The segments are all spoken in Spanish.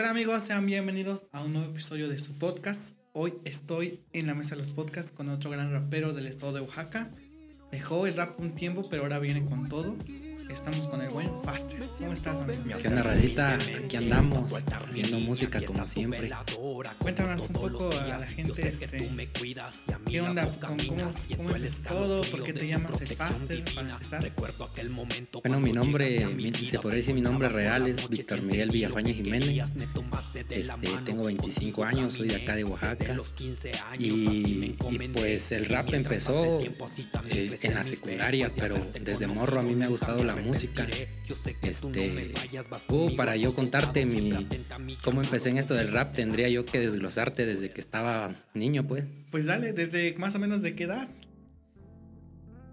tal amigos? Sean bienvenidos a un nuevo episodio de su podcast. Hoy estoy en la mesa de los podcasts con otro gran rapero del estado de Oaxaca. Dejó el rap un tiempo, pero ahora viene con todo. Estamos con el buen Faster. ¿Cómo estás, amigo? ¿Qué onda, racita? Aquí andamos, haciendo música como siempre. Cuéntanos un poco a la gente, este, ¿qué onda? ¿Cómo, cómo, empezó todo? ¿Por qué te llamas el Faster para empezar? Bueno, mi nombre, se podría decir mi nombre real es Víctor Miguel Villafaña Jiménez. Este, tengo 25 años, soy de acá de Oaxaca. Y, y pues el rap empezó eh, en la secundaria, pero desde morro a mí me ha gustado la música. Este, uh, para yo contarte mi, cómo empecé en esto del rap, tendría yo que desglosarte desde que estaba niño, pues. Pues dale, desde más o menos de qué edad.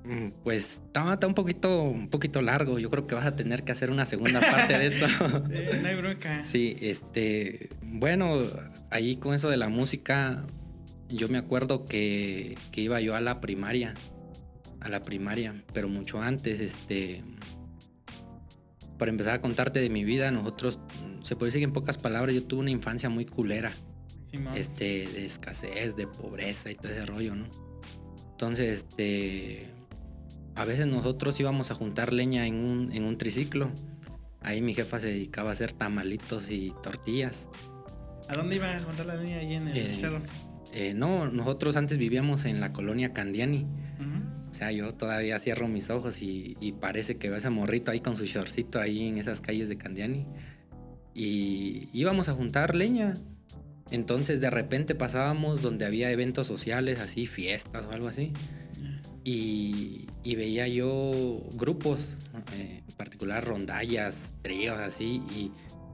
Mm, Pues está, está un poquito, un poquito largo. Yo creo que vas a tener que hacer una segunda parte de esto. Eh, no hay bronca. Sí, este, bueno, ahí con eso de la música, yo me acuerdo que, que iba yo a la primaria, a la primaria, pero mucho antes, este, para empezar a contarte de mi vida, nosotros, se puede decir que en pocas palabras, yo tuve una infancia muy culera, este, de escasez, de pobreza y todo ese rollo, ¿no? Entonces, este, a veces nosotros íbamos a juntar leña en un, en un triciclo. Ahí mi jefa se dedicaba a hacer tamalitos y tortillas. ¿A dónde iba a contar la línea ahí en el Eh, cerro? Eh, no, nosotros antes vivíamos en la colonia Candiani. O sea, yo todavía cierro mis ojos y, y parece que veo ese morrito ahí con su shortcito ahí en esas calles de Candiani. Y íbamos a juntar leña. Entonces de repente pasábamos donde había eventos sociales, así, fiestas o algo así. Y, y veía yo grupos, eh, en particular rondallas, tríos, así. Y,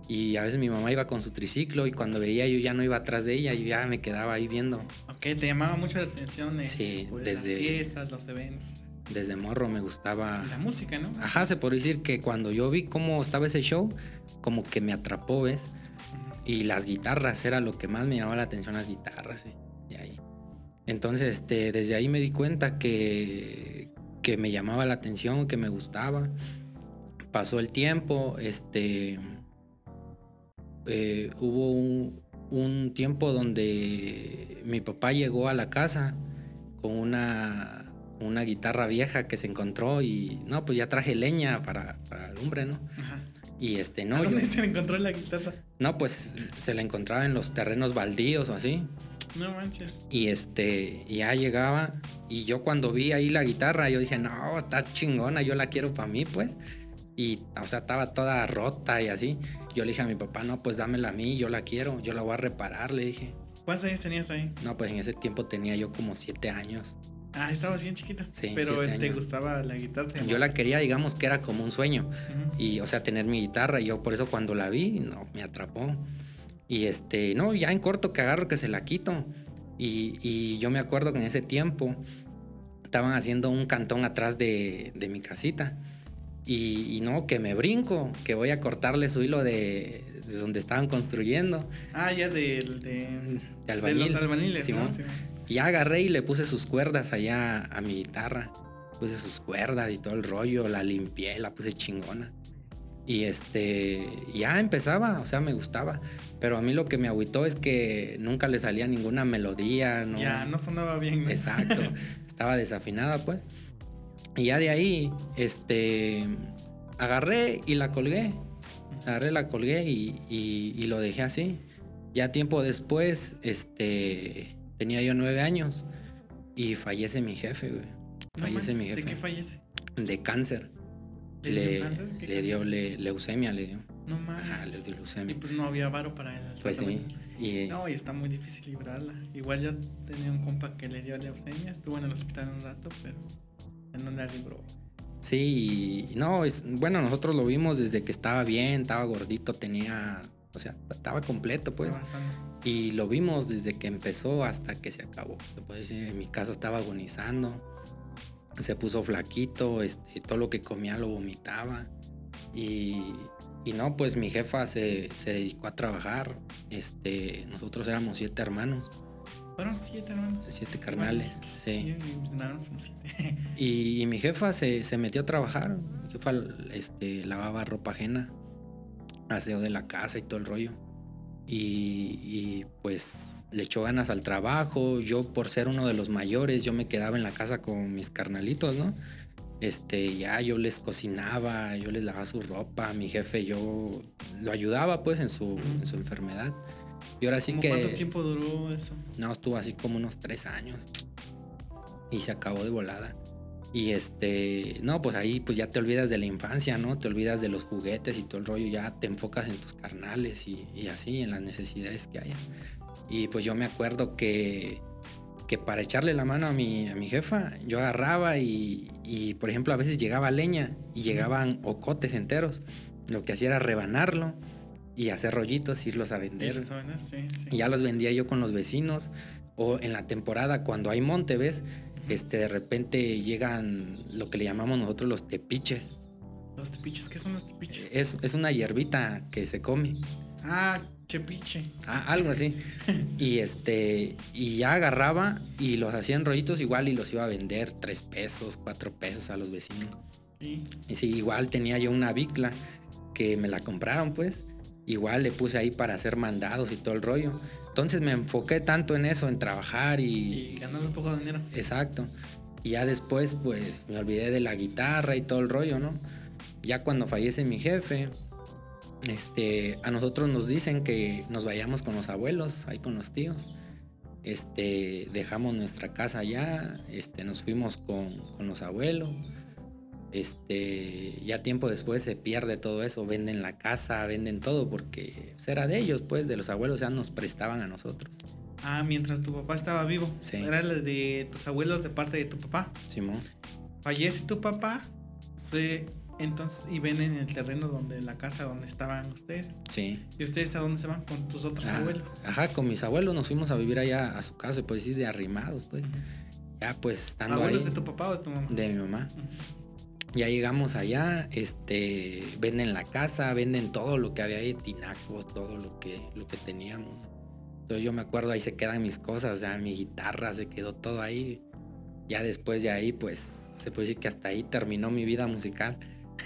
y a veces mi mamá iba con su triciclo y cuando veía yo ya no iba atrás de ella, yo ya me quedaba ahí viendo. Ok, te llamaba mucho la atención eh, Sí, pues, desde- las fiestas, los eventos, Desde morro me gustaba la música, ¿no? Ajá, se puede decir que cuando yo vi cómo estaba ese show, como que me atrapó, ¿ves? Y las guitarras era lo que más me llamaba la atención, las guitarras. sí, Y ahí. Entonces, este, desde ahí me di cuenta que, que me llamaba la atención, que me gustaba. Pasó el tiempo, este, eh, hubo un, un tiempo donde mi papá llegó a la casa con una, una guitarra vieja que se encontró y no, pues ya traje leña para, para alumbre, ¿no? Ajá. Y este, ¿A no, yo, dónde se le encontró la guitarra? no, pues se la encontraba en los terrenos baldíos o así. No manches. Y este, ya llegaba y yo cuando vi ahí la guitarra, yo dije, no, está chingona, yo la quiero para mí, pues. Y, o sea, estaba toda rota y así. Yo le dije a mi papá, no, pues dámela a mí, yo la quiero, yo la voy a reparar, le dije. ¿Cuántos años tenías ahí? No, pues en ese tiempo tenía yo como siete años. Ah, estabas bien chiquito. Sí, Pero te años. gustaba la guitarra. Yo la quería, digamos que era como un sueño. Y, o sea, tener mi guitarra. Y yo por eso cuando la vi, no, me atrapó. Y este, no, ya en corto que agarro que se la quito. Y, y yo me acuerdo que en ese tiempo estaban haciendo un cantón atrás de, de mi casita. Y, y no, que me brinco, que voy a cortarle su hilo de, de donde estaban construyendo. Ah, ya del. De, De albañil. los albañiles. ¿no? Simón. Y ya agarré y le puse sus cuerdas allá a mi guitarra. Puse sus cuerdas y todo el rollo, la limpié, la puse chingona. Y este, ya empezaba, o sea, me gustaba. Pero a mí lo que me agüitó es que nunca le salía ninguna melodía, ¿no? Ya, no sonaba bien. ¿no? Exacto, estaba desafinada, pues. Y ya de ahí, este, agarré y la colgué. Agarré, la colgué y, y- y lo dejé así. Ya tiempo después, este, tenía yo nueve años y fallece mi jefe, güey. No Fallece mi jefe. ¿De qué fallece? De cáncer. ¿Le Le, dio cáncer? ¿Qué le dio le- leucemia, le dio. No mames. Ajá, le dio Y leucemia. pues no había varo para el Pues sí. Y, No, y está muy difícil librarla. Igual yo tenía un compa que le dio leucemia, estuvo en el hospital un rato, pero no la libró. Sí, no, es, bueno, nosotros lo vimos desde que estaba bien, estaba gordito, tenía, o sea, estaba completo, pues. Y lo vimos desde que empezó hasta que se acabó. Se puede decir, en mi casa estaba agonizando, se puso flaquito, este, todo lo que comía lo vomitaba. Y, y no, pues mi jefa se, se dedicó a trabajar. Este, nosotros éramos siete hermanos, Fueron siete hermanos. siete carnales. Sí. Somos siete. Y mi jefa se, se metió a trabajar. Mi jefa este, lavaba ropa ajena, aseo de la casa y todo el rollo. y, y, pues le echó ganas al trabajo. Yo por ser uno de los mayores, yo me quedaba en la casa con mis carnalitos, ¿no? Este, ya yo les cocinaba, yo les lavaba su ropa, mi jefe yo lo ayudaba pues en su, en su enfermedad. Y ahora sí que... ¿Cuánto tiempo duró eso? No, estuvo así como unos tres años. Y se acabó de volada. Y este, no, pues ahí pues ya te olvidas de la infancia, ¿no? Te olvidas de los juguetes y todo el rollo, ya te enfocas en tus carnales y, y así, en las necesidades que haya. Y pues yo me acuerdo que, que para echarle la mano a mi, a mi jefa, yo agarraba y, y, por ejemplo, a veces llegaba leña y llegaban ocotes enteros. Lo que hacía era rebanarlo y hacer rollitos, irlos a vender. ¿Irlos a vender? Sí, sí. Y ya los vendía yo con los vecinos. O en la temporada, cuando hay monte, ¿ves? este, de repente llegan lo que le llamamos nosotros los tepiches. ¿Los tepiches? ¿Qué son los tepiches? Es, es una hierbita que se come. Ah, chepiche. Ah, algo así. y este, y ya agarraba y los hacían rollitos igual y los iba a vender tres pesos, cuatro pesos a los vecinos. ¿Sí? Y sí, igual tenía yo una bicla que me la compraron pues. Igual le puse ahí para hacer mandados y todo el rollo. Entonces me enfoqué tanto en eso, en trabajar y... Y ganando un poco de dinero. Exacto. Y ya después, pues, me olvidé de la guitarra y todo el rollo, ¿no? Ya cuando fallece mi jefe, este, a nosotros nos dicen que nos vayamos con los abuelos, ahí con los tíos. Este, dejamos nuestra casa allá, este, nos fuimos con, con los abuelos. Este, ya tiempo después se pierde todo eso, venden la casa, venden todo, porque era de ellos, pues, de los abuelos, ya nos prestaban a nosotros. Ah, mientras tu papá estaba vivo. Sí. Era el de tus abuelos de parte de tu papá. Simón. Fallece tu papá, se, entonces, y venden el terreno donde, la casa donde estaban ustedes. Sí. ¿Y ustedes a dónde se van? Con tus otros Ah, abuelos. Ajá, con mis abuelos nos fuimos a vivir allá a su casa, pues sí, de arrimados, pues. Ya, pues, estando ¿Abuelos ahí. de tu papá o de tu mamá? de mi mamá. Ya llegamos allá, este, venden la casa, venden todo lo que había ahí, tinacos, todo lo que, lo que teníamos. Entonces yo me acuerdo, ahí se quedan mis cosas, ya mi guitarra, se quedó todo ahí. Ya después de ahí, pues, se puede decir que hasta ahí terminó mi vida musical.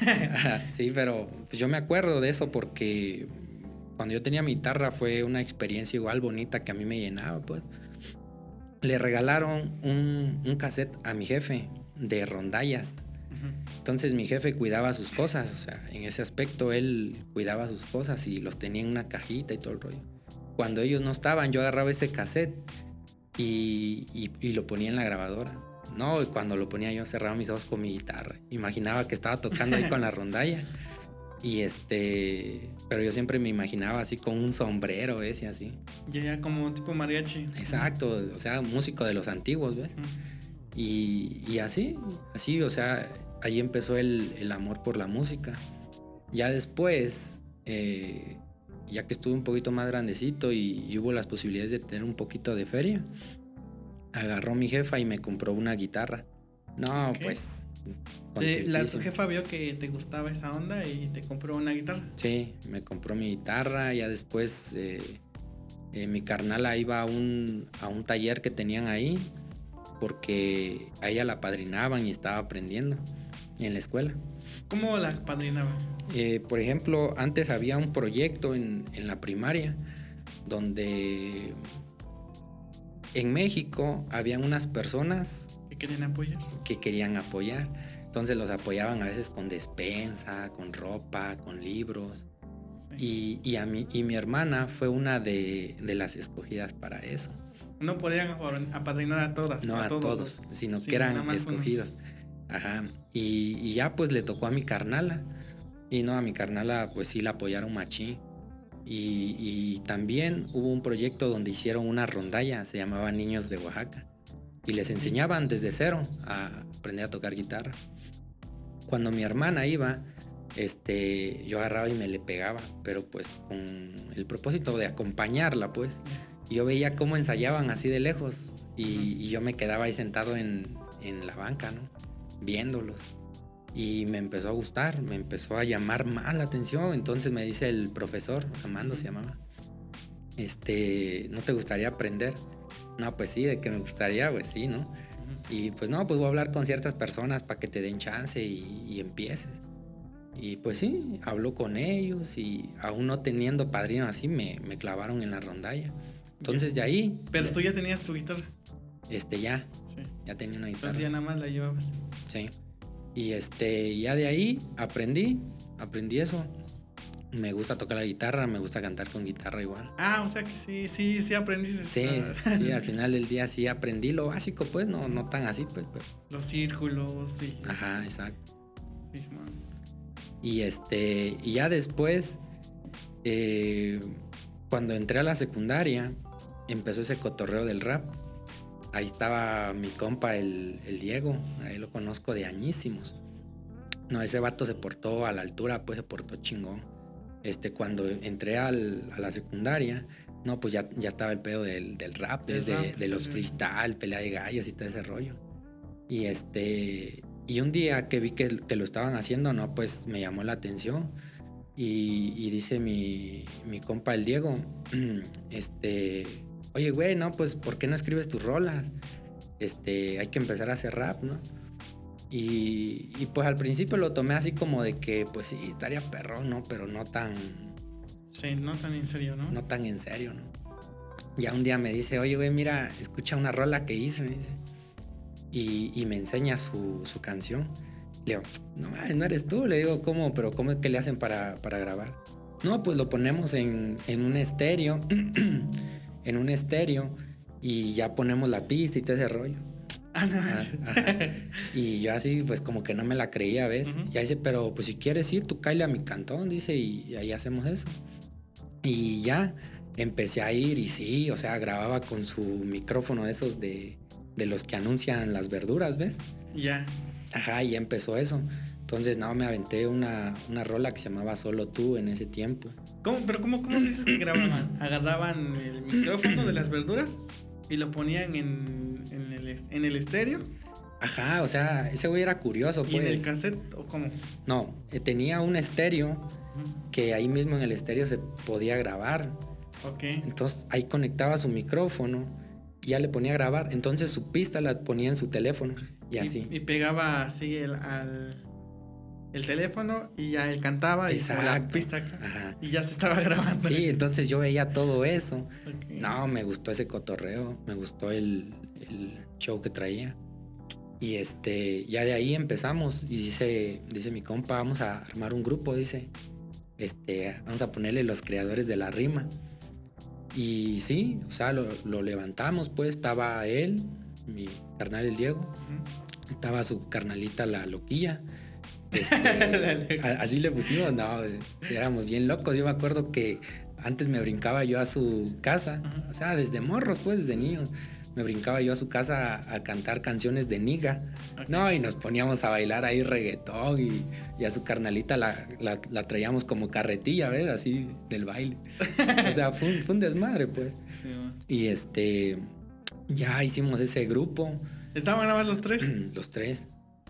sí, pero pues, yo me acuerdo de eso porque cuando yo tenía mi guitarra fue una experiencia igual bonita que a mí me llenaba, pues. Le regalaron un, un cassette a mi jefe de rondallas. Entonces mi jefe cuidaba sus cosas, o sea, en ese aspecto él cuidaba sus cosas y los tenía en una cajita y todo el rollo. Cuando ellos no estaban, yo agarraba ese cassette y, y- y lo ponía en la grabadora. No, y cuando lo ponía yo cerraba mis ojos con mi guitarra. Imaginaba que estaba tocando ahí con la rondalla. Y este, pero yo siempre me imaginaba así con un sombrero, ¿ves? Y así. Ya, ya como tipo mariachi. Exacto, o sea, músico de los antiguos, ¿ves? Ujú. Y, y así, así, o sea, ahí empezó el, el amor por la música. Ya después, eh, ya que estuve un poquito más grandecito y, y hubo las posibilidades de tener un poquito de feria, agarró mi jefa y me compró una guitarra. No, pues... Te- la, tu jefa vio que te gustaba esa onda y te compró una guitarra. Sí, me compró mi guitarra, ya después eh, eh, mi carnala iba a un, a un taller que tenían ahí porque a ella la padrinaban y estaba aprendiendo en la escuela. ¿Cómo la padrinaba? Eh, por ejemplo, antes había un proyecto en, en la primaria donde en México habían unas personas ¿Que querían apoyar? que querían apoyar. Entonces los apoyaban a veces con despensa, con ropa, con libros. Sí. Y, y a mí, y mi hermana fue una de, de las escogidas para eso. No podían apadrinar a todas. No a, todos, sino Sí, que eran más unos. Ajá. Y, y ya pues le tocó a mi carnala. Y no, a mi carnala pues sí la apoyaron machín. Y, y también hubo un proyecto donde hicieron una rondalla, se llamaba Niños de Oaxaca. Y les enseñaban desde cero a aprender a tocar guitarra. Cuando mi hermana iba, este, yo agarraba y me le pegaba, pero pues con el propósito de acompañarla, pues. Yo veía cómo ensayaban así de lejos y, y yo me quedaba ahí sentado en, en la banca, ¿no? Viéndolos. Y me empezó a gustar, me empezó a llamar más la atención. Entonces me dice el profesor, Amando se llamaba, este, ¿no te gustaría aprender? No, pues sí, de que me gustaría, pues sí, ¿no? Y pues no, pues voy a hablar con ciertas personas para que te den chance y, y empieces. Y pues sí, habló con ellos y aún no teniendo padrino así, me, me clavaron en la rondalla. Entonces de ahí... Pero tú ya tenías tu guitarra. Este, ya. Sí. Ya tenía una guitarra. Entonces ya nada más la llevabas. Sí. Y este, ya de ahí aprendí, aprendí eso. Me gusta tocar la guitarra, me gusta cantar con guitarra igual. Ah, o sea que sí, sí, sí aprendiste. Sí, sí, al final del día sí aprendí lo básico, pues, no, no tan así, pues. pues. Los círculos, sí. Ajá, exacto. Sí, man. Y este, y ya después, eh, cuando entré a la secundaria, empezó ese cotorreo del rap. Ahí estaba mi compa, el, el Diego, ahí lo conozco de añísimos. No, ese vato se portó a la altura, pues se portó chingón. Este, cuando entré al- a la secundaria, no, pues ya, ya estaba el pedo del, del rap, desde rap, de sí, los sí. freestyle, pelea de gallos y todo ese rollo. Y este, y un día que vi que, que lo estaban haciendo, no, pues me llamó la atención. Y, y dice mi, mi compa el Diego, este, oye, güey, no, pues, ¿por qué no escribes tus rolas? Este, hay que empezar a hacer rap, ¿no? Y, y pues al principio lo tomé así como de que, pues sí, estaría perrón, ¿no? Pero no tan, Sí, no tan en serio, ¿no? no tan en serio, ¿no? Ya un día me dice, oye, güey, mira, escucha una rola que hice, me dice. Y, y me enseña su, su canción. Le digo, no, no eres tú. Le digo, ¿cómo? Pero ¿cómo es que le hacen para, para grabar? No, pues lo ponemos en, en un estéreo, en un estéreo, y ya ponemos la pista y todo ese rollo. Ah, no, Ah, ajá. Y yo así, pues como que no me la creía, ¿ves? Ujú. Ya dice, pero pues si quieres ir, tú cállate a mi cantón, dice, y, ahí hacemos eso. Y ya empecé a ir y sí, o sea, grababa con su micrófono de esos de, de los que anuncian las verduras, ¿ves? ya. Ajá, y empezó eso. Entonces, no, me aventé una, una rola que se llamaba Solo tú en ese tiempo. ¿Cómo, pero cómo, cómo dices que grababan? Agarraban el micrófono de las verduras y lo ponían en, en, el, en el estéreo Ajá, o sea, ese güey era curioso, y en el pues. cassette, ¿o cómo? No, eh, tenía un estéreo que ahí mismo en el estéreo se podía grabar. Ok. Entonces ahí conectaba su micrófono y ya le ponía a grabar. Entonces su pista la ponía en su teléfono y así. Y, pegaba así el, al, el teléfono y ya él cantaba y como la Exacto. pista. Ajá. Y ya se estaba grabando. Sí, entonces yo veía todo eso. No, me gustó ese cotorreo, me gustó el, el show que traía. Y este, ya de ahí empezamos. Y dice, dice mi compa, vamos a armar un grupo, dice. Este, vamos a ponerle los creadores de la rima. Y sí, o sea, lo, lo levantamos, pues estaba él, mi carnal el Diego, estaba su carnalita la loquilla. Este, así le pusimos, no, sí, éramos bien locos. Yo me acuerdo que antes me brincaba yo a su casa, o sea, desde morros, pues, desde niños. Me brincaba yo a su casa a, a cantar canciones de niga. No, y nos poníamos a bailar ahí reggaetón y, y a su carnalita la, la- la traíamos como carretilla, ¿ves? Así del baile. O sea, fue un, fue un desmadre, pues. Sí. Y este, ya hicimos ese grupo, ¿Estaban nada más los tres? los tres.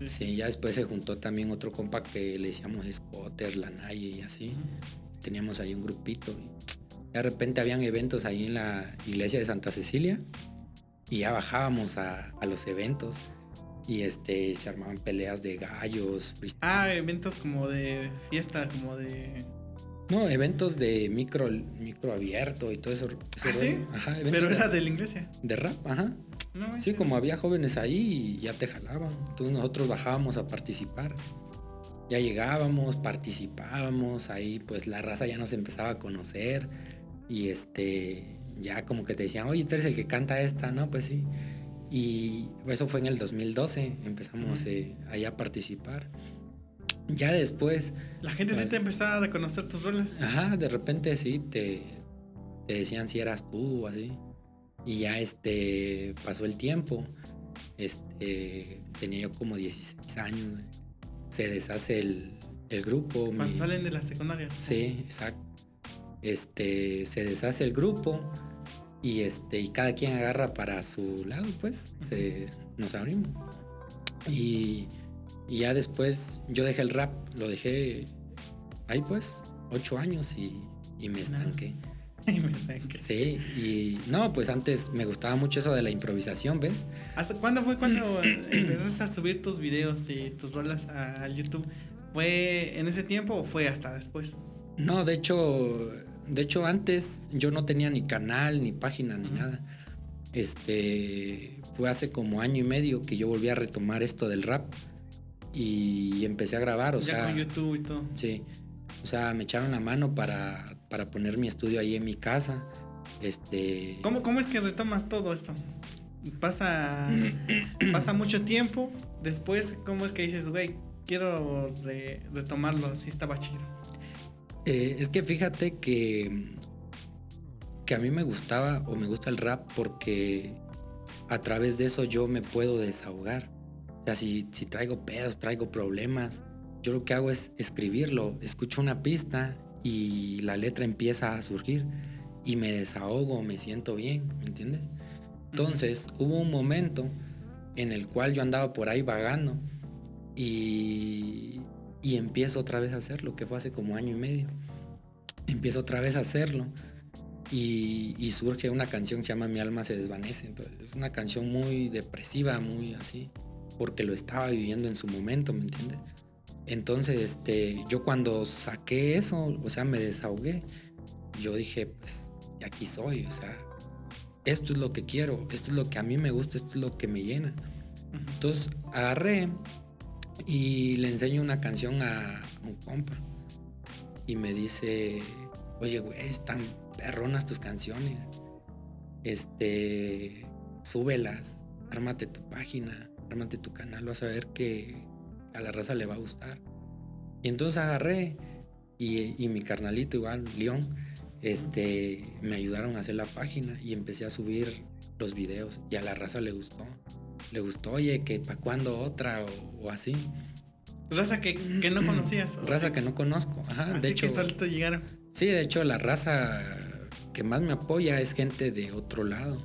Sí. Ya después se juntó también otro compa que le decíamos Scotter, la Naye y así. Teníamos ahí un grupito. Y de repente habían eventos ahí en la iglesia de Santa Cecilia y ya bajábamos a, a los eventos y este se armaban peleas de gallos, freestyle. Ah, eventos como de fiesta, como de... no, eventos de micro, micro abierto y todo eso. ¿Ah, sí? Ajá, Pero de, era de la iglesia. de rap, ajá. No, Sí, como había jóvenes ahí y ya te jalaban. Entonces nosotros bajábamos a participar. Ya llegábamos, participábamos, ahí pues la raza ya nos empezaba a conocer y este ya como que te decían, oye, tú eres el que canta esta, ¿no? Pues sí. Y eso fue en el 2012, empezamos eh, ahí a participar. Ya después, La gente sí Pues- te empezaba a reconocer tus roles. Ajá, de repente sí, te, te decían si eras tú o así. Y ya este, pasó el tiempo. Este, tenía yo como 16 años. Se deshace el, el grupo. Cuando mi- salen de la secundaria. Sí, exacto. Este, se deshace el grupo y este, y cada quien agarra para su lado, pues, se, nos abrimos. Y, y ya después yo dejé el rap, lo dejé ahí pues, ocho años y, y me estanqué. Sí, y no, pues antes me gustaba mucho eso de la improvisación, ¿ves? ¿Hasta cuándo fue cuando empezaste a subir tus videos y tus rolas a, a YouTube? ¿Fue en ese tiempo o fue hasta después? No, de hecho, de hecho antes yo no tenía ni canal, ni página, ni nada. Este, fue hace como año y medio que yo volví a retomar esto del rap y empecé a grabar, o ya sea, con YouTube y todo. sí, o sea, me echaron la mano para, para poner mi estudio ahí en mi casa. Este, ¿Cómo, ¿Cómo es que retomas todo esto? Pasa, pasa mucho tiempo. Después, ¿cómo es que dices, güey, quiero re- retomarlo? Sí, estaba chido. Eh, es que fíjate que, que a mí me gustaba o me gusta el rap porque a través de eso yo me puedo desahogar. O sea, si, si traigo pedos, traigo problemas, yo lo que hago es escribirlo, escucho una pista y la letra empieza a surgir y me desahogo, me siento bien, ¿me entiendes? Entonces hubo un momento en el cual yo andaba por ahí vagando y, y empiezo otra vez a hacerlo, que fue hace como año y medio. Empiezo otra vez a hacerlo y, y surge una canción que se llama Mi alma se desvanece. Entonces, es una canción muy depresiva, muy así, porque lo estaba viviendo en su momento, ¿me entiendes? Entonces, este, yo cuando saqué eso, o sea, me desahogué, yo dije, pues, aquí soy, o sea, esto es lo que quiero, esto es lo que a mí me gusta, esto es lo que me llena. Entonces agarré y le enseño una canción a un compa. Y me dice, oye, güey, están perronas tus canciones. Este, súbelas, ármate tu página, ármate tu canal, vas a ver que a la raza le va a gustar. Y entonces agarré y, y mi carnalito igual, León, este, me ayudaron a hacer la página y empecé a subir los videos y a la raza le gustó. Le gustó, oye, que para cuándo otra o, o así. Raza que, que no conocías. ¿o Raza sí? que no conozco. Ajá, Así de hecho, que llegaron. sí, de hecho la raza que más me apoya es gente de otro lado.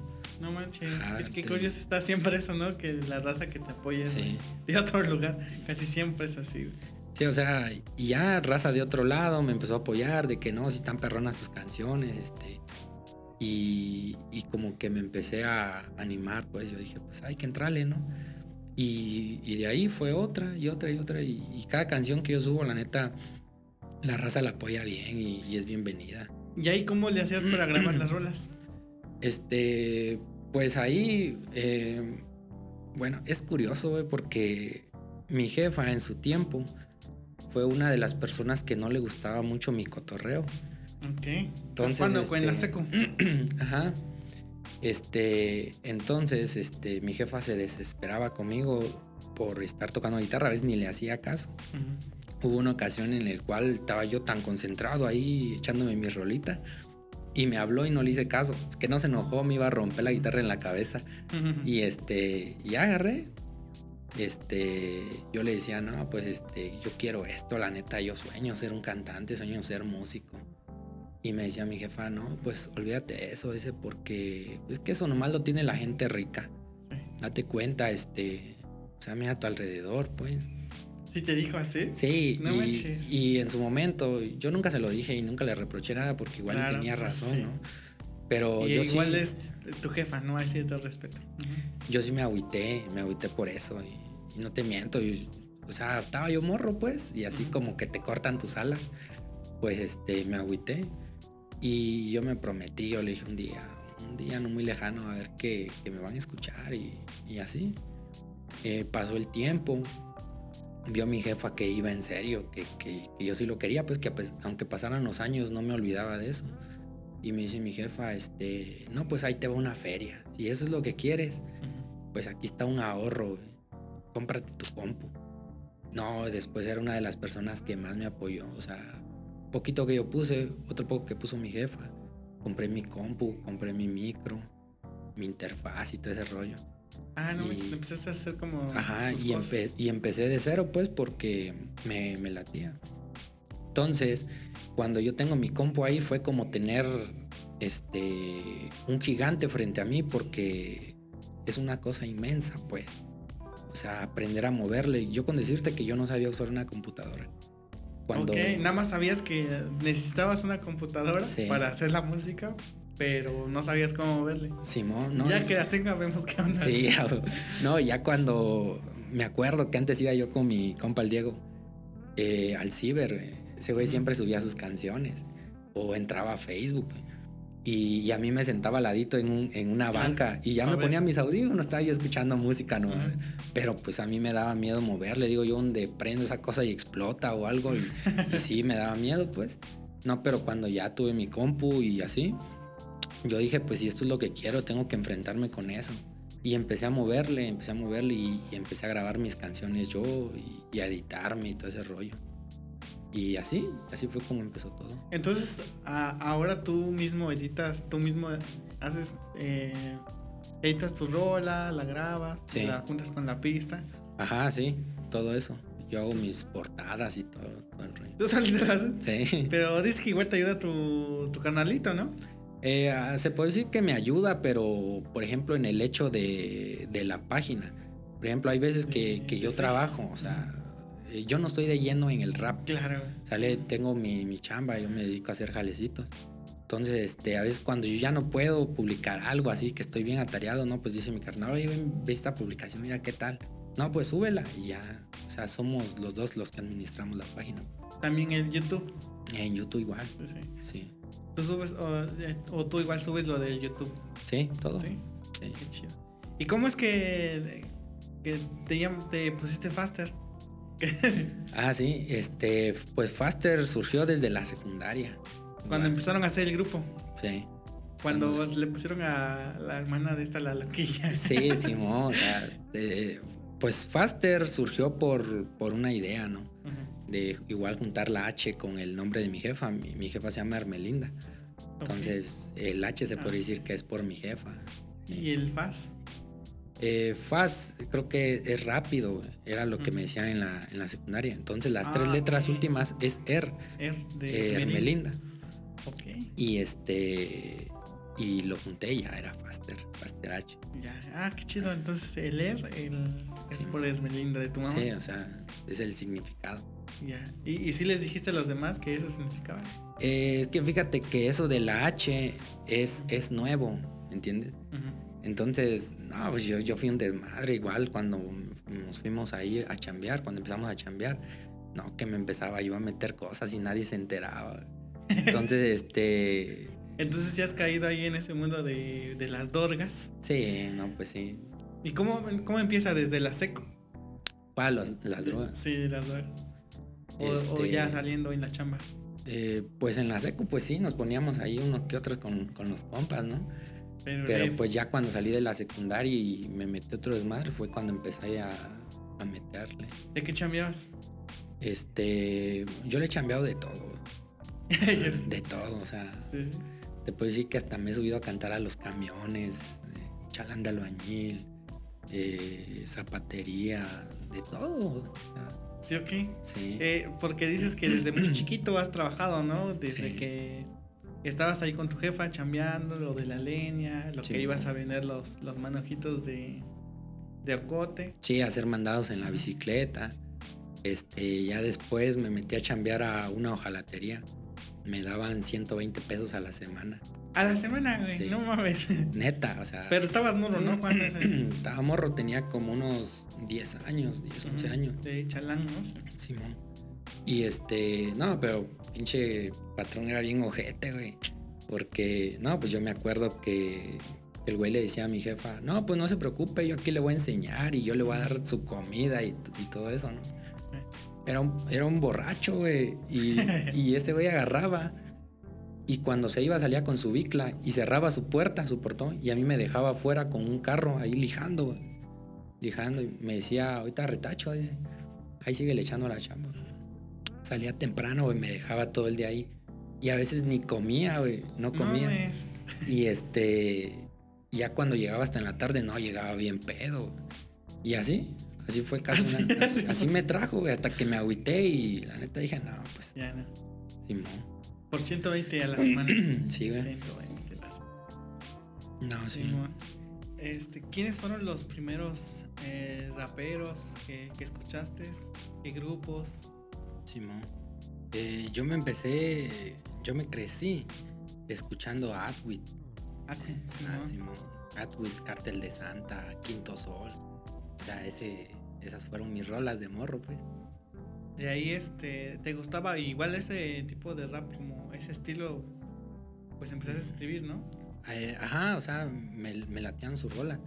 No manches. Es que curioso está siempre eso, ¿no? Que la raza que te apoya Sí. de otro lugar. Casi siempre es así. Sí, o sea, y ya raza de otro lado me empezó a apoyar de que no, si están perronas tus canciones, este. Y, y como que me empecé a animar, pues yo dije, pues hay que entrarle, ¿no? Y, y de ahí fue otra y otra y otra. Y, y cada canción que yo subo, la neta, la raza la apoya bien y, y es bienvenida. ¿Y ahí cómo le hacías para grabar las rolas? Este, pues ahí, eh, bueno, es curioso, güey, porque mi jefa en su tiempo fue una de las personas que no le gustaba mucho mi cotorreo. Ok. Entonces, ¿Cuándo? ¿En la este, seco? Ajá. Este, entonces, este, mi jefa se desesperaba conmigo por estar tocando guitarra, a veces ni le hacía caso. Hubo una ocasión en la cual estaba yo tan concentrado ahí echándome mi rolita y me habló y no le hice caso. Es que no se enojó, me iba a romper la guitarra en la cabeza. Y este, y agarré. Este, yo le decía, no, pues este, yo quiero esto, la neta, yo sueño ser un cantante, sueño ser músico. Y me decía mi jefa, no, pues olvídate de eso, dice, porque es que eso nomás lo tiene la gente rica. Date cuenta, este, o sea, mira a tu alrededor, pues. ¿Sí te dijo así? Sí, No y, manches. y en su momento, yo nunca se lo dije y nunca le reproché nada porque igual Claro, tenía pues, razón, sí. ¿no? Pero Y yo igual sí, es tu jefa, ¿no? Así de todo respeto. Yo sí me agüité, me agüité por eso y, y no te miento, o sea, estaba yo morro pues y así como que te cortan tus alas, pues este, me agüité y yo me prometí, yo le dije un día, un día no muy lejano a ver que, que me van a escuchar y, y así. Eh, pasó el tiempo, vio mi jefa que iba en serio, que, que- yo sí lo quería, pues que aunque pasaran los años no me olvidaba de eso. Y me dice mi jefa, este, no, pues ahí te va una feria. Si eso es lo que quieres, pues aquí está un ahorro, cómprate tu compu. No, después era una de las personas que más me apoyó, o sea, poquito que yo puse, otro poco que puso mi jefa. Compré mi compu, compré mi micro, mi interfaz y todo ese rollo. Ah, no, Y- empezaste a hacer como. Ajá, y, empe- y empecé de cero, pues, porque me, me latía. Entonces, cuando yo tengo mi compu ahí, fue como tener este un gigante frente a mí, porque es una cosa inmensa, pues. O sea, aprender a moverle. Yo con decirte que yo no sabía usar una computadora. Cuando, Ok, nada más sabías que necesitabas una computadora Sí. para hacer la música, pero no sabías cómo moverle. Simón, ¿no? ya que la tenga, vemos qué onda. Sí, no, ya cuando me acuerdo que antes iba yo con mi compa el Diego eh, al ciber, güey. Ese güey siempre subía sus canciones. O entraba a Facebook. Y, y a mí me sentaba al ladito en, un- en una Claro. banca y ya me ver. ponía mis audífonos, estaba yo escuchando música, ¿no? Ujú. Pero pues a mí me daba miedo moverle, digo yo, donde prendo esa cosa y explota o algo. Y, y sí, me daba miedo, pues. No, pero cuando ya tuve mi compu y así, yo dije, pues si esto es lo que quiero, tengo que enfrentarme con eso. Y empecé a moverle, empecé a moverle y, y empecé a grabar mis canciones yo y, y a editarme y todo ese rollo. Y así, así fue como empezó todo. Entonces, a- ahora tú mismo editas, tú mismo haces, eh, editas tu rola, la grabas, Sí. la juntas con la pista. Ajá, sí, todo eso. Yo hago mis portadas y todo, todo el rollo. Tú solito. Sí. Pero dices que igual te ayuda tu, tu carnalito, ¿no? Eh, ah, se puede decir que me ayuda, pero por ejemplo en el hecho de, de la página. Por ejemplo, hay veces que, que yo trabajo, o sea, eh, yo no estoy de lleno en el rap. Claro. Sale, tengo mi, mi chamba, yo me dedico a hacer jalecitos. Entonces, este, a veces cuando yo ya no puedo publicar algo así, que estoy bien atareado, ¿no? Pues dice mi carnal, oye, ve esta publicación, mira qué tal. No, pues súbela y ya. O sea, somos los dos los que administramos la página. También el YouTube. En YouTube igual, pues sí. sí. Tú subes, o, eh, o tú igual subes lo del YouTube. Sí, todo. Sí. Sí. Qué chido. ¿Y cómo es que, que te, te pusiste faster? Ah, sí, este, pues Faster surgió desde la secundaria. Cuando empezaron a hacer el grupo. Sí, Cuando le pusieron a la hermana de esta, la loquilla. sí, Simón, o sea, eh, pues Faster surgió por, por una idea, ¿no? De igual juntar la H con el nombre de mi jefa. Mi, mi jefa se llama Hermelinda. Entonces, el H se Ah, puede sí. decir que es por mi jefa. ¿Y el faz? Eh, Faz, creo que es rápido, era lo que me decían en la, en la secundaria. Entonces, las tres Ah, letras últimas es Er, Er, de eh, Hermelinda. Hermelinda. Ok, Y este. Y lo junté y ya era Faster, Faster H. ya. Ah, qué chido. Entonces el Er el, es Sí. por Hermelinda de tu mamá. Sí, o sea, es el significado. Ya. ¿Y, y si les dijiste a los demás que eso significaba? Eh, es que fíjate que eso de la H es, es nuevo, ¿entiendes? Ujú. Entonces, no, pues yo, yo fui un desmadre igual cuando nos fuimos ahí a chambear, cuando empezamos a chambear. No, que me empezaba yo a meter cosas y nadie se enteraba. Entonces, este. Entonces ya has caído ahí en ese mundo de, de las dorgas. Sí, no, pues sí. ¿Y cómo, cómo empieza desde la seco? Para los- las drogas. Sí, las drogas. O, o Este- ya saliendo en la chamba. Eh, pues en la seco, pues sí, nos poníamos ahí unos que otros con, con los compas, ¿no? Pero, Pero eh, pues ya cuando salí de la secundaria y me metí otro desmadre fue cuando empecé a, a meterle. ¿De qué chambeabas? Este, yo le he chambeado de todo, de todo, o sea, Sí, sí. Te puedo decir que hasta me he subido a cantar a los camiones, eh, chalán de albañil, eh, zapatería, de todo. o sea, ¿Sí o qué? sí. Eh, porque dices que desde muy chiquito has trabajado, ¿no? Desde Sí. que estabas ahí con tu jefa chambeando, lo de la leña, lo Sí. que ibas a vender los, los manojitos de, de ocote. Sí, hacer mandados en la bicicleta. Este, ya después me metí a chambear a una hojalatería. Me daban 120 pesos a la semana. A la semana, güey, Sí. no mames. Neta, o sea. Pero estabas morro, ¿no? ¿Cuántos años tenías? Estaba morro, tenía como unos 10 años, 10, 11 Ujú, años. De chalán, ¿no? Simón. Y este, no, pero pinche patrón era bien ojete, güey. Porque, no, pues yo me acuerdo que el güey le decía a mi jefa, no, pues no se preocupe, yo aquí le voy a enseñar y yo le voy a dar su comida y, y todo eso, ¿no? Era un, era un borracho, güey. Y, y este güey agarraba. Y cuando se iba, salía con su bicla y cerraba su puerta, su portón. Y a mí me dejaba afuera con un carro ahí lijando, güey. Lijando. Y me decía, ahorita retacho, dice. Ahí sigue le echando la chamba. Salía temprano, güey. Me dejaba todo el día ahí. Y a veces ni comía, güey. No comía. Y este, ya cuando llegaba hasta en la tarde, no, llegaba bien pedo. Y así, así fue casi Así, una- así. me trajo, güey, hasta que me agüité y la neta dije, no, pues, Ya, no. Simón. Por 120 a la semana. Sí, güey. 120 a la semana. No, sí. Este, ¿Quiénes fueron los primeros eh, raperos que, que escuchaste? ¿Qué grupos? Simón. Eh, yo me empecé, yo me crecí escuchando a Atwit. Ah, Simón. Atwit, Cártel de Santa, Quinto Sol. O sea, ese, esas fueron mis rolas de morro, pues. De ahí, este, ¿te gustaba igual ese tipo de rap, como ese estilo? Pues empezaste a escribir, ¿no? Eh, ajá, o sea, me, me latean su rola.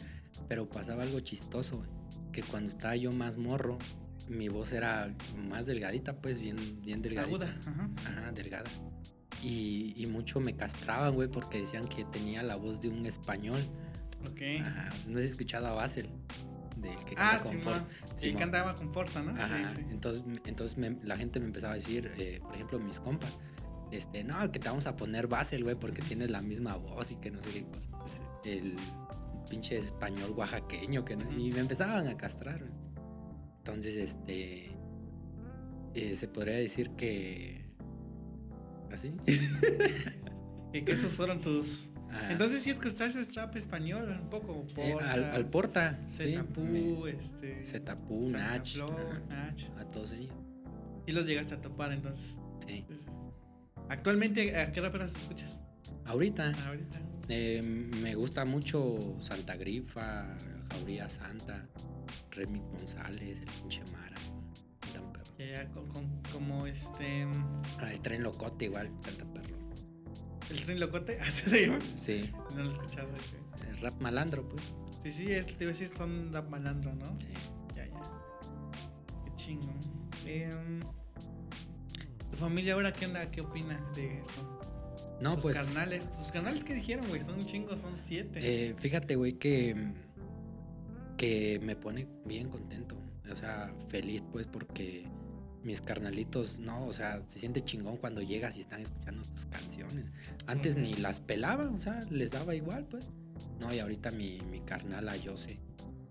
Pero pasaba algo chistoso, que cuando estaba yo más morro, mi voz era más delgadita, pues bien, bien delgadita. Aguda, ajá. Ajá, delgada. Y, y mucho me castraban, güey, porque decían que tenía la voz de un español. Ok. Ajá, no has escuchado a Basel, del que ah, con sí, Ford. Sí, Simón. cantaba con Porta, ¿no? Ajá, Sí, sí. entonces, entonces me- la gente me empezaba a decir, eh, por ejemplo, mis compas, este, no, que te vamos a poner Basel, güey, porque tienes la misma voz y que no sé qué cosa. El pinche español oaxaqueño, que no- y me empezaban a castrar, güey. Entonces, este, eh, se podría decir que, así. Y que esos fueron tus. Ah, Entonces sí escuchaste rap español un poco. eh, Porta, al, al Porta, sí. Zetapú, me- este. Zetapú, Nach, ajá, Nach. a todos ellos, Y los llegaste a topar entonces. sí. Actualmente, ¿a qué raperos escuchas? Ahorita, Ahorita. Eh, me gusta mucho Santa Grifa, Jauría Santa, Remy González, el pinche Mara. Tan perro. Ya, ya, con, con- como este. Ah, el tren locote igual, canta perro. El tren locote, ¿así se llama? Sí, No lo he escuchado ese. el rap malandro, pues. Sí, sí, es, te iba a decir, son rap malandro, ¿no? Sí. Ya, ya. Qué chingo. Em, ¿Tu familia ahora qué onda? ¿Qué opina de eso? No, Tus pues. carnales, tus carnales que dijeron, güey, son un chingo, son siete. eh, fíjate, güey, que. que me pone bien contento. O sea, feliz, pues, porque mis carnalitos, no, o sea, se siente chingón cuando llegas y están escuchando tus canciones. Antes ni las pelaba, o sea, les daba igual, pues. No, y ahorita mi, mi carnala Jose,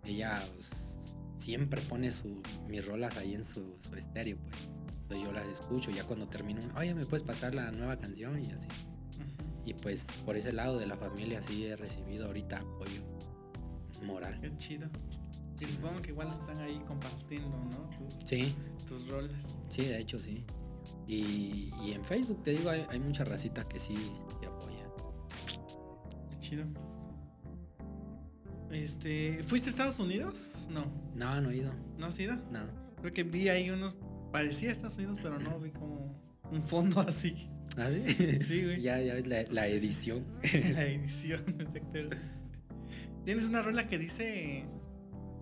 ella pues, siempre pone su, mis rolas ahí en su, su estéreo, pues. Entonces yo las escucho, ya cuando termino, oye, ¿me puedes pasar la nueva canción? Y así. Y pues por ese lado de la familia sí he recibido ahorita apoyo moral. Qué chido. Y supongo que igual están ahí compartiendo, ¿no? Tus, Sí, tus rolas. sí, de hecho sí. Y, y en Facebook, te digo, hay, hay mucha racita que sí te apoya. Qué chido. Este, ¿fuiste a Estados Unidos? No, No, no he ido. ¿no has ido? No. Creo que vi ahí unos, parecía Estados Unidos, pero no, vi como un fondo así. ¿Ah, sí? Sí, güey. ya, ya ves la, la edición. La edición, exacto. Tienes una rola que dice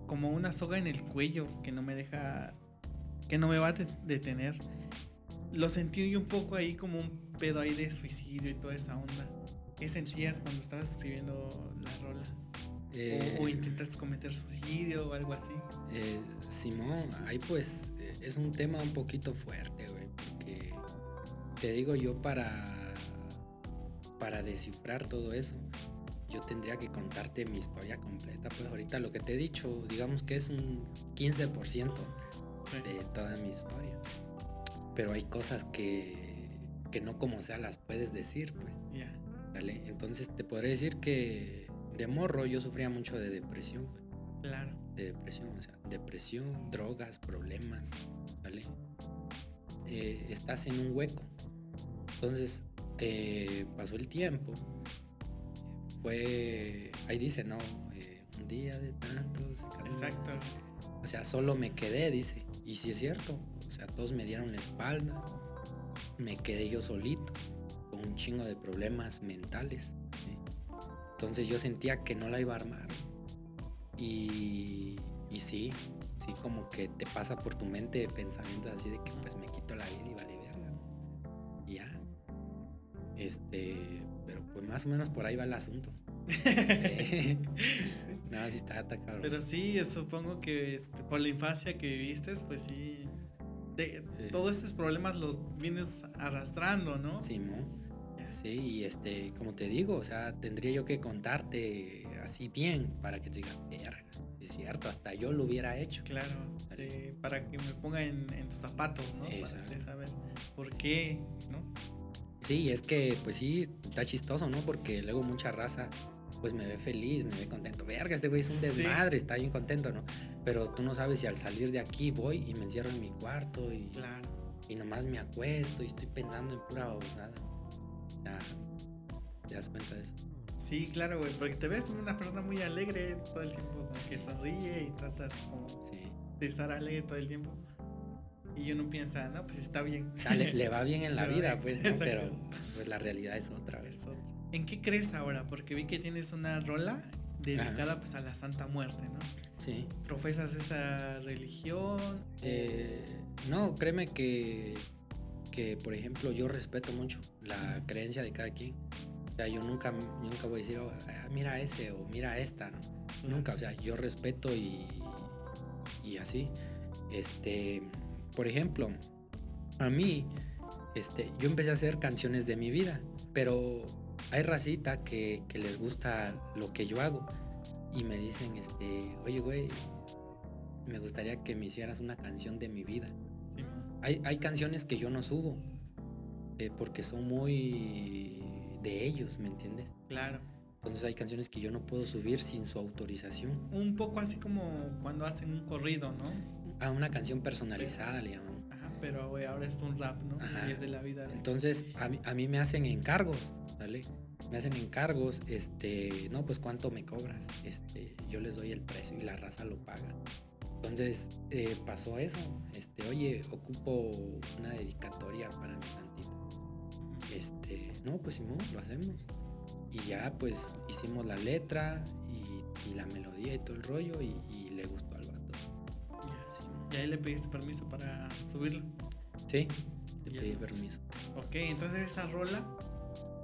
como una soga en el cuello que no me deja, que no me va a de- detener. Lo sentí yo un poco ahí como un pedo ahí de suicidio y toda esa onda. ¿Qué sentías cuando estabas escribiendo la rola? Eh, o, o intentas cometer suicidio o algo así. eh, Simón, ahí pues eh, es un tema un poquito fuerte, güey, porque te digo yo para, para descifrar todo eso, yo tendría que contarte mi historia completa, pues ahorita lo que te he dicho, digamos que es un 15% Sí. de toda mi historia, pero hay cosas que, que no como sea las puedes decir, pues. ¿Sale? Entonces te podré decir que de morro yo sufría mucho de depresión, güey, Claro. de depresión, o sea, depresión, drogas, problemas, ¿vale? Eh, estás en un hueco. Entonces, eh, pasó el tiempo, fue, ahí dice, ¿no? Eh, un día de tantos. Exacto. O sea, solo me quedé, dice. Y sí es cierto, o sea, todos me dieron la espalda, me quedé yo solito, con un chingo de problemas mentales. ¿sí? Entonces yo sentía que no la iba a armar. Y, y sí, sí, como que te pasa por tu mente pensamientos así de que pues me quito la vida y vale verga. ¿no? Y ya. Este, pues más o menos por ahí va el asunto. Sí. no, sí está, está cabrón. Pero sí, supongo que este, por la infancia que viviste, pues sí. de- Eh. todos estos problemas los vienes arrastrando, ¿no? Simón. Ya. Sí, y este, como te digo, o sea, tendría yo que contarte así bien para que te digas, sí es cierto, hasta yo lo hubiera hecho. Claro, este, para que me ponga en, en tus zapatos, ¿no? Para Exacto. saber por qué, ¿no? Sí, es que, pues sí, está chistoso, ¿no? Porque luego mucha raza, pues me ve feliz, me ve contento. Verga, este güey es un Sí. desmadre, está bien contento, ¿no? Pero tú no sabes si al salir de aquí voy y me encierro en mi cuarto y, Claro. y nomás me acuesto y estoy pensando en pura babosada. O sea, ¿te das cuenta de eso? Sí, claro, güey, porque te ves una persona muy alegre todo el tiempo, como que sonríe y tratas como Sí. de estar alegre todo el tiempo. Y uno piensa, no, pues está bien. O sea, le, va bien en la vida, pues, ¿no? pero pues la realidad es otra vez. Es. ¿En qué crees ahora? Porque vi que tienes una rola dedicada pues a la Santa Muerte, ¿no? Sí. ¿Profesas esa religión? Eh, no, créeme que, que, por ejemplo, yo respeto mucho la creencia de cada quien. O sea, yo nunca, nunca voy a decir, oh, ah, mira ese o mira esta, ¿no? Nunca, o sea, yo respeto y, y así. Este, por ejemplo, a mí, este, yo empecé a hacer canciones de mi vida, pero hay racita que, que les gusta lo que yo hago y me dicen, este, oye, güey, me gustaría que me hicieras una canción de mi vida. Sí. Hay, hay canciones que yo no subo eh, porque son muy de ellos, ¿me entiendes? Claro. Entonces hay canciones que yo no puedo subir sin su autorización. Un poco así como cuando hacen un corrido, ¿no? A una canción personalizada le llaman. Ajá, pero güey, ahora es un rap, ¿no? Ajá. Y es de la vida. de- Entonces a mí, a mí me hacen encargos, ¿vale? Me hacen encargos, este, no, pues cuánto me cobras, este, yo les doy el precio y la raza lo paga. Entonces eh, pasó eso, este, oye, ocupo una dedicatoria para mi santita. Este, no, pues Simón, lo hacemos. Y ya pues hicimos la letra y, y la melodía y todo el rollo y, y Y ahí le pediste permiso para subirlo. Sí, le Ya. pedí permiso. Ok, entonces esa rola,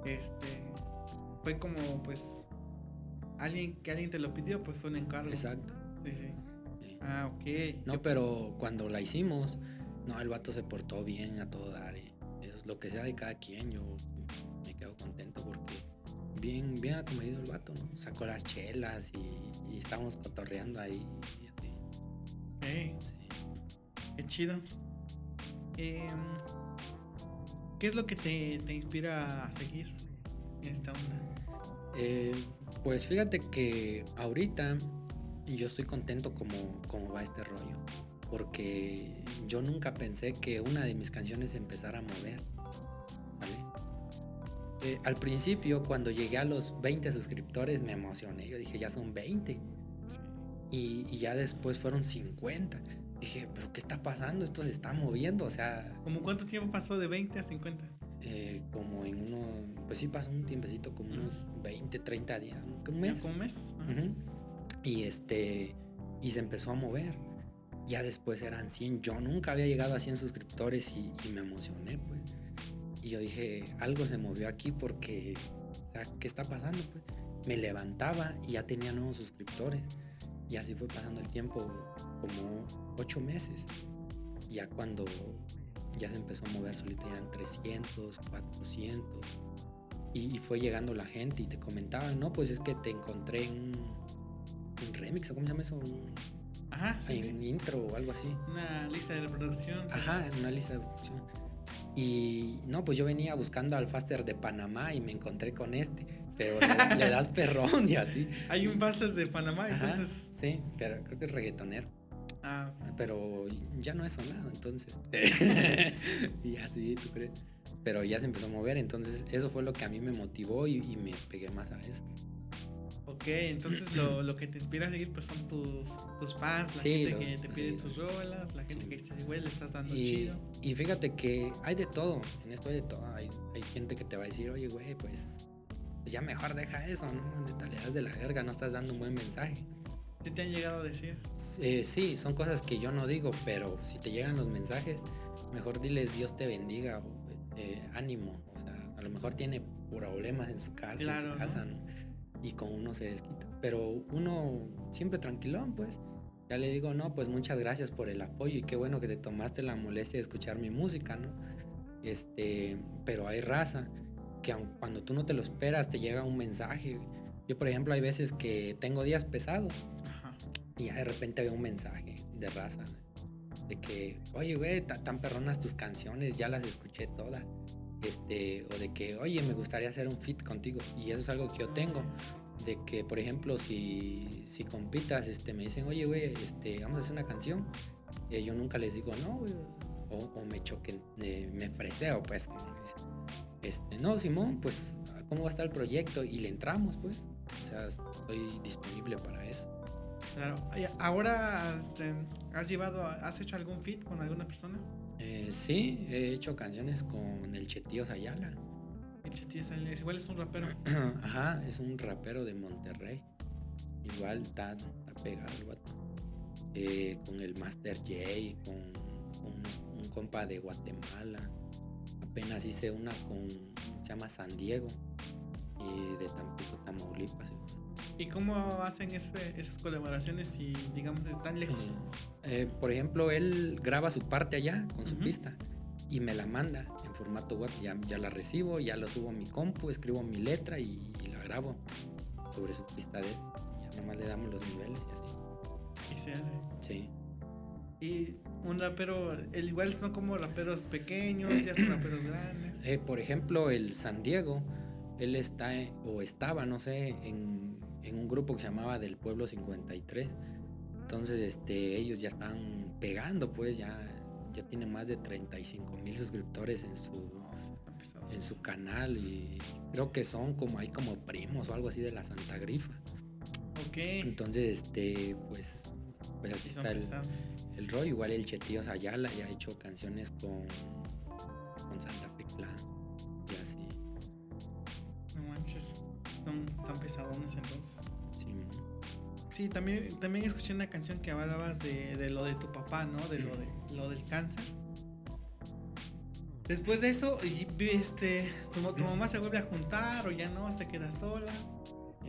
este, fue como pues alguien que alguien te lo pidió, pues fue un encargo. Exacto. Sí, sí. sí. Ah, ok. No, pero cuando la hicimos, no, el vato se portó bien a todo dar. eh. Eso es lo que sea de cada quien. Yo me quedo contento porque bien, bien acomedido el vato, ¿no? Sacó las chelas y, y estábamos cotorreando ahí y así. Sí. Chido. Em, ¿Qué es lo que te, te inspira a seguir en esta onda? Eh, pues fíjate que ahorita yo estoy contento como, como va este rollo. Porque yo nunca pensé que una de mis canciones empezara a mover. Eh, al principio, cuando llegué a los 20 suscriptores, me emocioné. Yo dije, ya son 20. Sí. Y, y ya después fueron 50. Dije, ¿pero qué está pasando? Esto se está moviendo. O sea, ¿Cómo cuánto tiempo pasó de 20 a 50? eh, como en uno. Pues sí, pasó un tiempecito, como unos 20, 30 días. Un ¿Ya mes. ¿Como un mes? Ajá. Ujú. Y este. Y se empezó a mover. Ya después eran 100. Yo nunca había llegado a 100 suscriptores y, y me emocioné, pues. Y yo dije, algo se movió aquí porque. O sea, ¿qué está pasando? Pues me levantaba y ya tenía nuevos suscriptores. Y así fue pasando el tiempo, como 8 meses. Ya cuando ya se empezó a mover solito, ya eran 300, 400. Y, y fue llegando la gente y te comentaban, no, pues es que te encontré en un, remix, o cómo se llama eso, un, Ajá, sí, en sí. intro o algo así. Una lista de reproducción. Ajá, en una lista de producción. Y no, pues yo venía buscando al Faster de Panamá y me encontré con este, pero le, le das perrón y así. Hay un Faster de Panamá, Ajá, entonces. sí, pero creo que es reggaetonero. Ah, Pero ya no es sonado, entonces. y así, ¿tú crees? Pero ya se empezó a mover, entonces eso fue lo que a mí me motivó y, y me pegué más a eso. ok, entonces lo, lo que te inspira a seguir pues son tus, tus fans, la Sí, gente lo- que te pide sí. tus rolas, la gente Sí. que dice, güey, le estás dando Y, chido. y fíjate que hay de todo, en esto hay de todo. Hay, hay gente que te va a decir, oye, güey, pues ya mejor deja eso, ¿no? Das de la verga, no estás dando un buen mensaje. ¿Sí te han llegado a decir? Eh, sí, son cosas que yo no digo, pero si te llegan los mensajes, mejor diles Dios te bendiga o eh, ánimo. O sea, a lo mejor tiene problemas en su, ca- en su Claro, ¿no? casa, ¿no? Y con uno se desquita. Pero uno siempre tranquilón, pues. Ya le digo, no, pues muchas gracias por el apoyo y qué bueno que te tomaste la molestia de escuchar mi música, ¿no? Este, pero hay raza que aun cuando tú no te lo esperas te llega un mensaje. Yo, por ejemplo, hay veces que tengo días pesados Ajá. y ya de repente veo un mensaje de raza. De que, oye, güey, ta- tan perronas tus canciones, ya las escuché todas. Este, o de que, oye, me gustaría hacer un fit contigo. Y eso es algo que yo tengo. De que, por ejemplo, si, si compitas, este, me dicen, oye, güey, este, vamos a hacer una canción. Eh, yo nunca les digo, no, güey. O, o me choquen, eh, me freseo, pues, como dicen. Este, no, Simón, pues, ¿cómo va a estar el proyecto? Y le entramos, pues. O sea, estoy disponible para eso. Claro. Ahora, este, ¿has llevado, has hecho algún fit con alguna persona? Eh, sí, he hecho canciones con el Chetío Sayala. El Chetío es igual es un rapero. Ajá, es un rapero de Monterrey. Igual está, pegado el vato. Eh, con el Master J, con un, un compa de Guatemala. Apenas hice una con, se llama San Diego. Y de Tampico, Tamaulipas. ¿Y cómo hacen ese- esas colaboraciones si, digamos, están lejos? Eh, por ejemplo, él graba su parte allá con su pista y me la manda en formato web. Ya, ya la recibo, ya lo subo a mi compu, escribo mi letra y, y la grabo sobre su pista de él. Ya nomás le damos los niveles y así. Y se hace. Sí. Y un rapero, el igual son como raperos pequeños, ya son raperos grandes. Eh, por ejemplo, el San Diego, él está o estaba, no sé, en, en un grupo que se llamaba Del Pueblo 53. Entonces, este, ellos ya están pegando, pues ya, ya tienen más de 35 mil suscriptores en su, No, en su canal y creo que son como hay como primos o algo así de la Santa Grifa. Ok. Entonces, este, pues, pues así está el, el rollo. Igual el Chetío Sayala ya ha hecho canciones con, con Santa Fe Clan y así. No manches. Son tan pesadones entonces. Sí, Sí, también, también escuché una canción que hablabas de, de lo de tu papá, ¿no? De lo, de, lo del cáncer. Después de eso, y, este, tu, tu mamá se vuelve a juntar o ya no, se queda sola.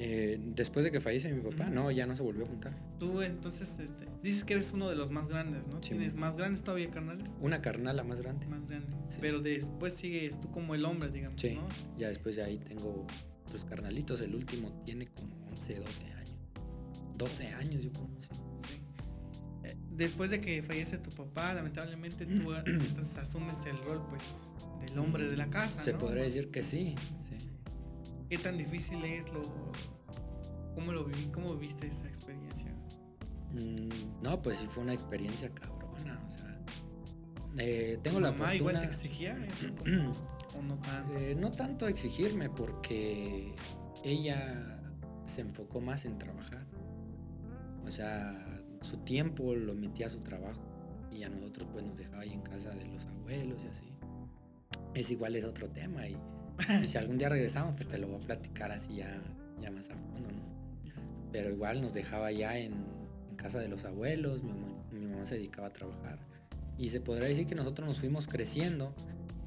Eh, después de que fallece mi papá, no, ya no se volvió a juntar. Tú entonces, este, dices que eres uno de los más grandes, ¿no? Sí. ¿Tienes más grandes todavía, carnales? Una carnala más grande. Más grande. Sí. Pero después sigues tú como el hombre, digamos, Sí. ¿no? Ya después de ahí tengo los carnalitos. El último tiene como 11, 12 años. 12 años, yo creo. Sí. Sí. Eh, Después de que fallece tu papá, lamentablemente tú entonces asumes el rol, pues, del hombre de la casa, Se ¿no? podría decir que sí. ¿Qué tan difícil es lo... ¿Cómo lo viví? ¿Cómo viviste esa experiencia? Mm, no, pues sí fue una experiencia cabrona. O sea, eh, tengo ¿Tu la mamá fortuna. igual te exigía eso? ¿O no tanto? Eh, no tanto exigirme porque ella se enfocó más en trabajar. O sea, su tiempo lo metía a su trabajo y a nosotros pues nos dejaba ahí en casa de los abuelos y así. Es igual es otro tema y, y si algún día regresamos pues te lo voy a platicar así ya, ya más a fondo, ¿no? Pero igual nos dejaba ya en, casa de los abuelos, mi mamá, mi mamá se dedicaba a trabajar. Y se podría decir que nosotros nos fuimos creciendo,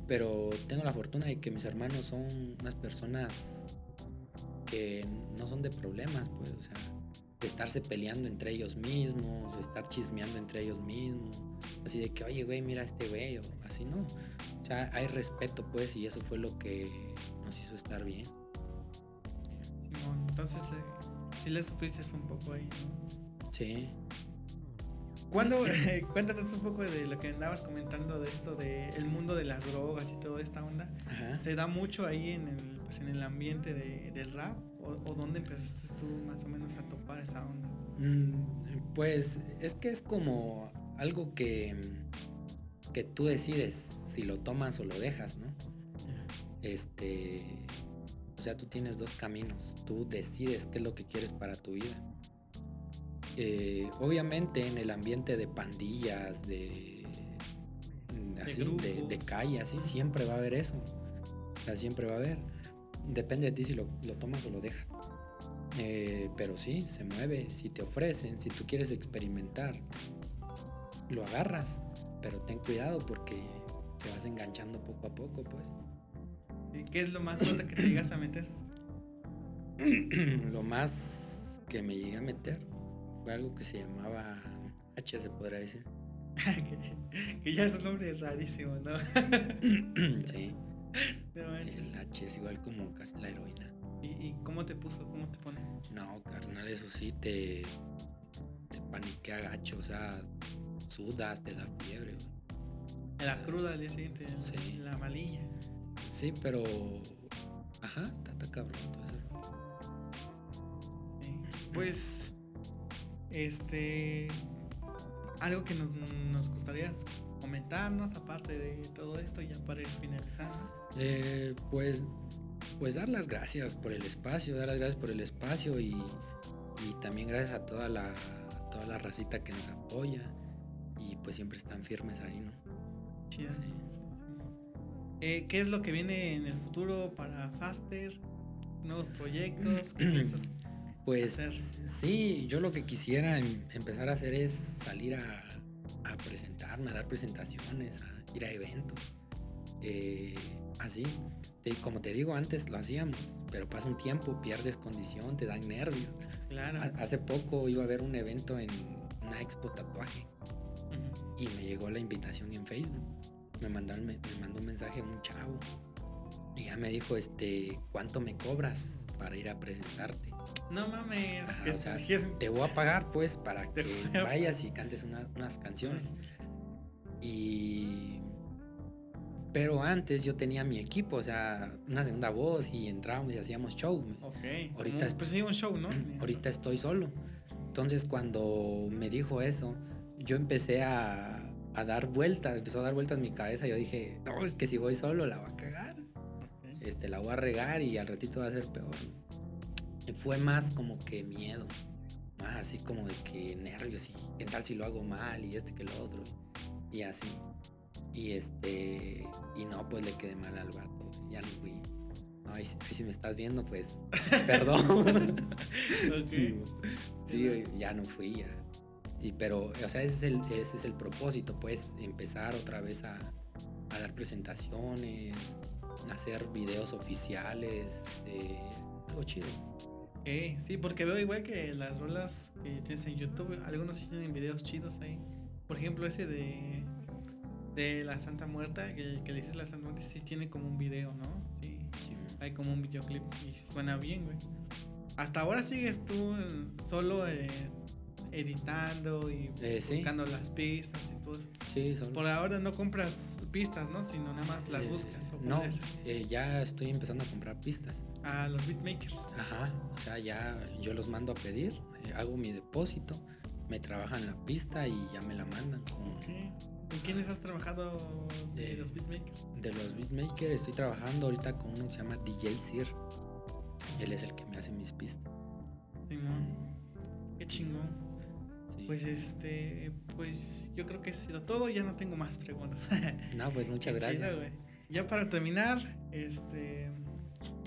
pero tengo la fortuna de que mis hermanos son unas personas que no son de problemas, pues, o sea, de estarse peleando entre ellos mismos, de estar chismeando entre ellos mismos, así de que, oye, güey, mira a este güey, o así, ¿no? O sea, hay respeto, pues, y eso fue lo que nos hizo estar bien. Simón, entonces eh, sí le sufriste un poco ahí, ¿no? Sí. ¿Cuándo, eh, cuéntanos un poco de lo que andabas comentando de esto, de el mundo de las drogas y toda esta onda. Ajá. ¿Se da mucho ahí en el, pues, en el ambiente de- del rap? ¿O, o dónde empezaste tú más o menos a topar esa onda? Mm, Pues es que es como algo que, que tú decides si lo tomas o lo dejas, ¿no? Este, o sea, tú tienes dos caminos, tú decides qué es lo que quieres para tu vida. Eh, obviamente en el ambiente de pandillas, de, así, de, de calle, así, siempre va a haber eso. O sea, siempre va a haber. Depende de ti si lo, lo tomas o lo dejas. Eh, pero sí, se mueve. Si te ofrecen, si tú quieres experimentar, lo agarras. Pero ten cuidado porque te vas enganchando poco a poco, pues. ¿Y ¿Qué es lo más fuerte que te llegas a meter? lo más que me llegué a meter fue algo que se llamaba H, se podrá decir. que, que ya es un nombre rarísimo, ¿no? sí, No manches. el H es igual como casi la heroína. ¿Y, y cómo te puso? ¿Cómo te pone? No, carnal, eso sí te, te paniquea gacho, o sea, sudas, te da fiebre, güey. La cruda al día siguiente, Sí. la malilla. Sí, pero. Ajá, está, está cabrón todo eso. Sí. Pues, este, algo que nos, nos gustaría comentarnos, aparte de todo esto, ya para ir finalizando. Eh, pues, pues dar las gracias por el espacio, dar las gracias por el espacio y, y también gracias a toda la, toda la racita que nos apoya y pues siempre están firmes ahí, ¿no? Chido. Eh, ¿Qué es lo que viene en el futuro para Faster? ¿Nuevos proyectos? ¿Qué piensas Pues hacer? sí, yo lo que quisiera em- empezar a hacer es salir a, a presentarme, a dar presentaciones, a ir a eventos. Eh, así, Te- como te digo antes, lo hacíamos, pero pasa un tiempo, pierdes condición, te dan nervios. Claro. Ha- Hace poco iba a haber un evento en una expo tatuaje y me llegó la invitación en Facebook. Me mandó, me, me mandó un mensaje un chavo y ya me dijo, este, ¿cuánto me cobras para ir a presentarte? No mames. Ajá, ¿qué o te sea, te voy a pagar pues para que vayas y cantes una- unas canciones. Y... Pero antes yo tenía mi equipo, o sea, una segunda voz y entrábamos y hacíamos show. Ok. Ahorita Pues sí, un show, ¿no? Ahorita estoy solo. Entonces cuando me dijo eso, yo empecé a, a dar vueltas, empezó a dar vueltas en mi cabeza. Yo dije, no, es que si voy solo la va a cagar. Ok. Este, la voy a regar y al ratito va a ser peor. Y fue más como que miedo. Más así como de que nervios y qué tal si lo hago mal y esto y que lo otro. Y así. Y este. Y no, pues le quedé mal al vato. Ya no fui. No, si me estás viendo, pues. Perdón. Ok. Sí, sí, ya no fui, ya. Y, pero, o sea, ese es, el, ese es el propósito, pues, empezar otra vez a, a dar presentaciones, hacer videos oficiales, eh, algo chido. Ok, Sí, porque veo igual que las rolas que tienes en YouTube, algunos tienen videos chidos ahí. Por ejemplo, ese de de la Santa Muerta, que, que le dices la Santa Muerta, sí tiene como un video, ¿no? Sí, Sí, hay como un videoclip y suena bien, güey. Hasta ahora sigues tú eh, solo eh, editando y Eh, sí. buscando las pistas y todo sí, solo- Por ahora no compras pistas, ¿no? Sino nada más las eh, buscas. ¿o cómo no, eh, ya estoy empezando a comprar pistas. A los beatmakers. Ajá, o sea, ya yo los mando a pedir, hago mi depósito, me trabajan la pista y ya me la mandan con, Ok. ¿Con quiénes has trabajado de los beatmakers? De los beatmakers estoy trabajando ahorita con uno que se llama DJ Sir. Él es el que me hace mis pistas. Simón. Qué chingón. Sí. Pues este, pues yo creo que ha sido todo, ya no tengo más preguntas. no, pues muchas gracias. chido, ya para terminar, este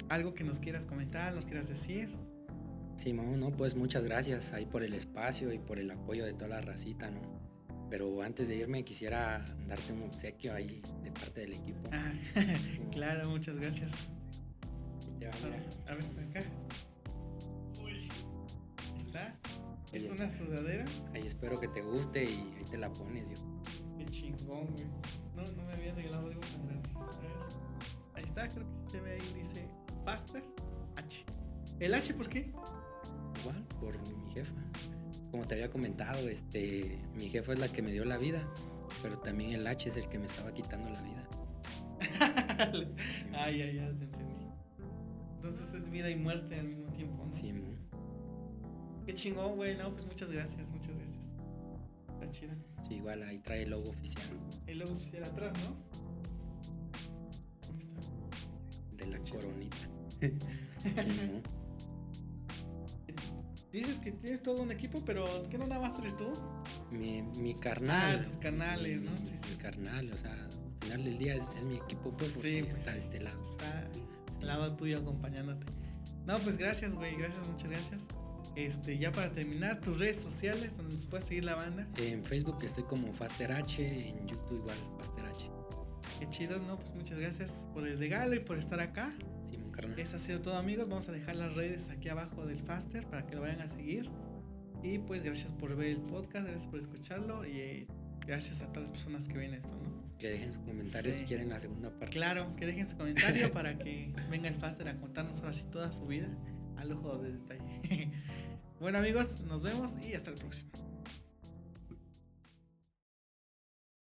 algo que nos quieras comentar, nos quieras decir. Simón, no, pues muchas gracias ahí por el espacio y por el apoyo de toda la racita, ¿no? Pero antes de irme quisiera darte un obsequio ahí de parte del equipo. Ah, claro, muchas gracias. Ya, A a ver, acá. Uy. Ahí Está. Es una sudadera. Ahí espero que te guste y ahí te la pones, yo. Qué chingón, güey. No, no me había regalado algo tan grande. A ver. Ahí está, creo que sí se ve ahí, dice Faster H. ¿El H por qué? Por mi jefa. Como te había comentado, este, mi jefa es la que me dio la vida, pero también el H es el que me estaba quitando la vida. Ay, ay, ya te entendí. Entonces es vida y muerte al mismo tiempo, ¿no? Simón. Qué chingón, güey. No, pues muchas gracias, muchas gracias. Está chida. Sí, igual ahí trae el logo oficial El logo oficial atrás, ¿no? Ahí está. de la coronita. Simón. Dices que tienes todo un equipo, pero ¿qué no nada más eres tú? Mi, mi carnal. Ah, tus carnales, ¿no? Sí, sí. Mi carnal, o sea, al final del día es, es mi equipo, pues, Sí, pues, está de sí. este lado. Está al lado tuyo acompañándote. No, pues gracias, güey. Gracias, muchas gracias. Este, ya para terminar, tus redes sociales donde nos puedes seguir la banda. En Facebook estoy como Faster H, en YouTube igual, Faster H. Qué chido, ¿no? Pues muchas gracias por el regalo y por estar acá. Carnal. Eso ha sido todo, amigos. Vamos a dejar las redes aquí abajo del Faster para que lo vayan a seguir. Y pues gracias por ver el podcast, gracias por escucharlo y eh, gracias a todas las personas que ven esto, ¿no? Que dejen sus comentarios Sí. si quieren la segunda parte. Claro, que dejen su comentario para que venga el Faster a contarnos ahora sí toda su vida al ojo de detalle. bueno amigos, nos vemos y hasta la próxima.